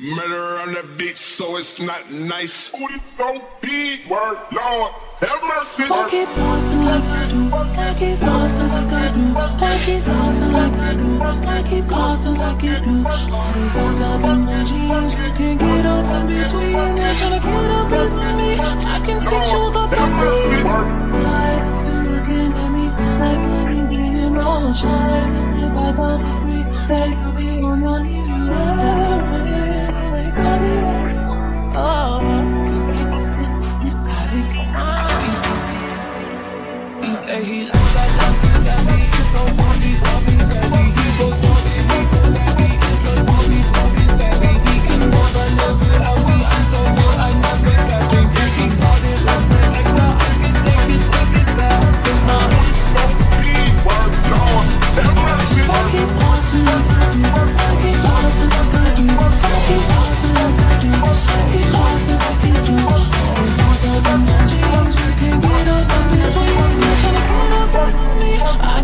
Murder on the beat, so it's not nice. Booty so big, word, Lord, have mercy. I keep pausing like I do. I keep pausing like I do. I keep pausing like I do. I keep causing like you do. All these eyes up in my jeans. You can't get up in between. They're trying to get up with me. I can teach you the belief. Why you looking at me like I ain't getting no chance? If I got a degree, that you say he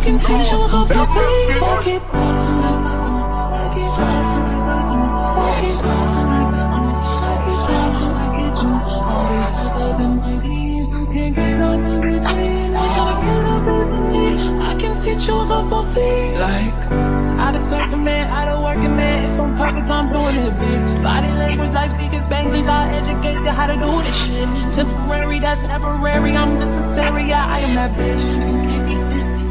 I can teach you. I keep pausing like I. I keep pausing I do. I keep pausing I keep pausing like you do. Always knows my jeans. You can get up in between. You're trying to get up with me. I can teach you the belief. Like. I done surfing man, I done working man. It's on purpose, I'm doing it big. Body language like speaking Spanglish, I educate you how to do this shit. Temporary, that's temporary. I'm necessary, yeah, I am that bitch.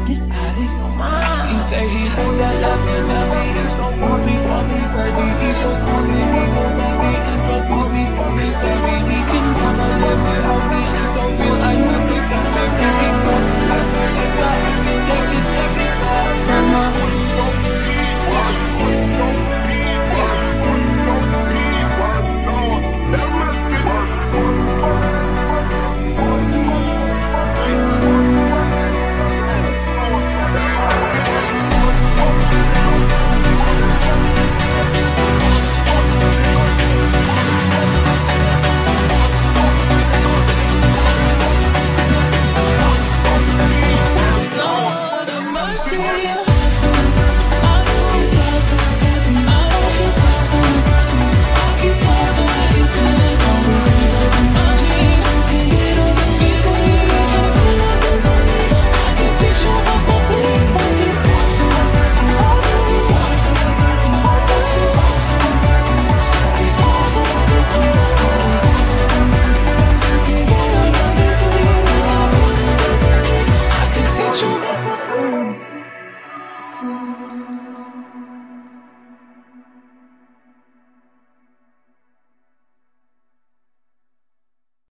This out of your mind. He say he like that, love me. He's so bumpy, baby. He Julia.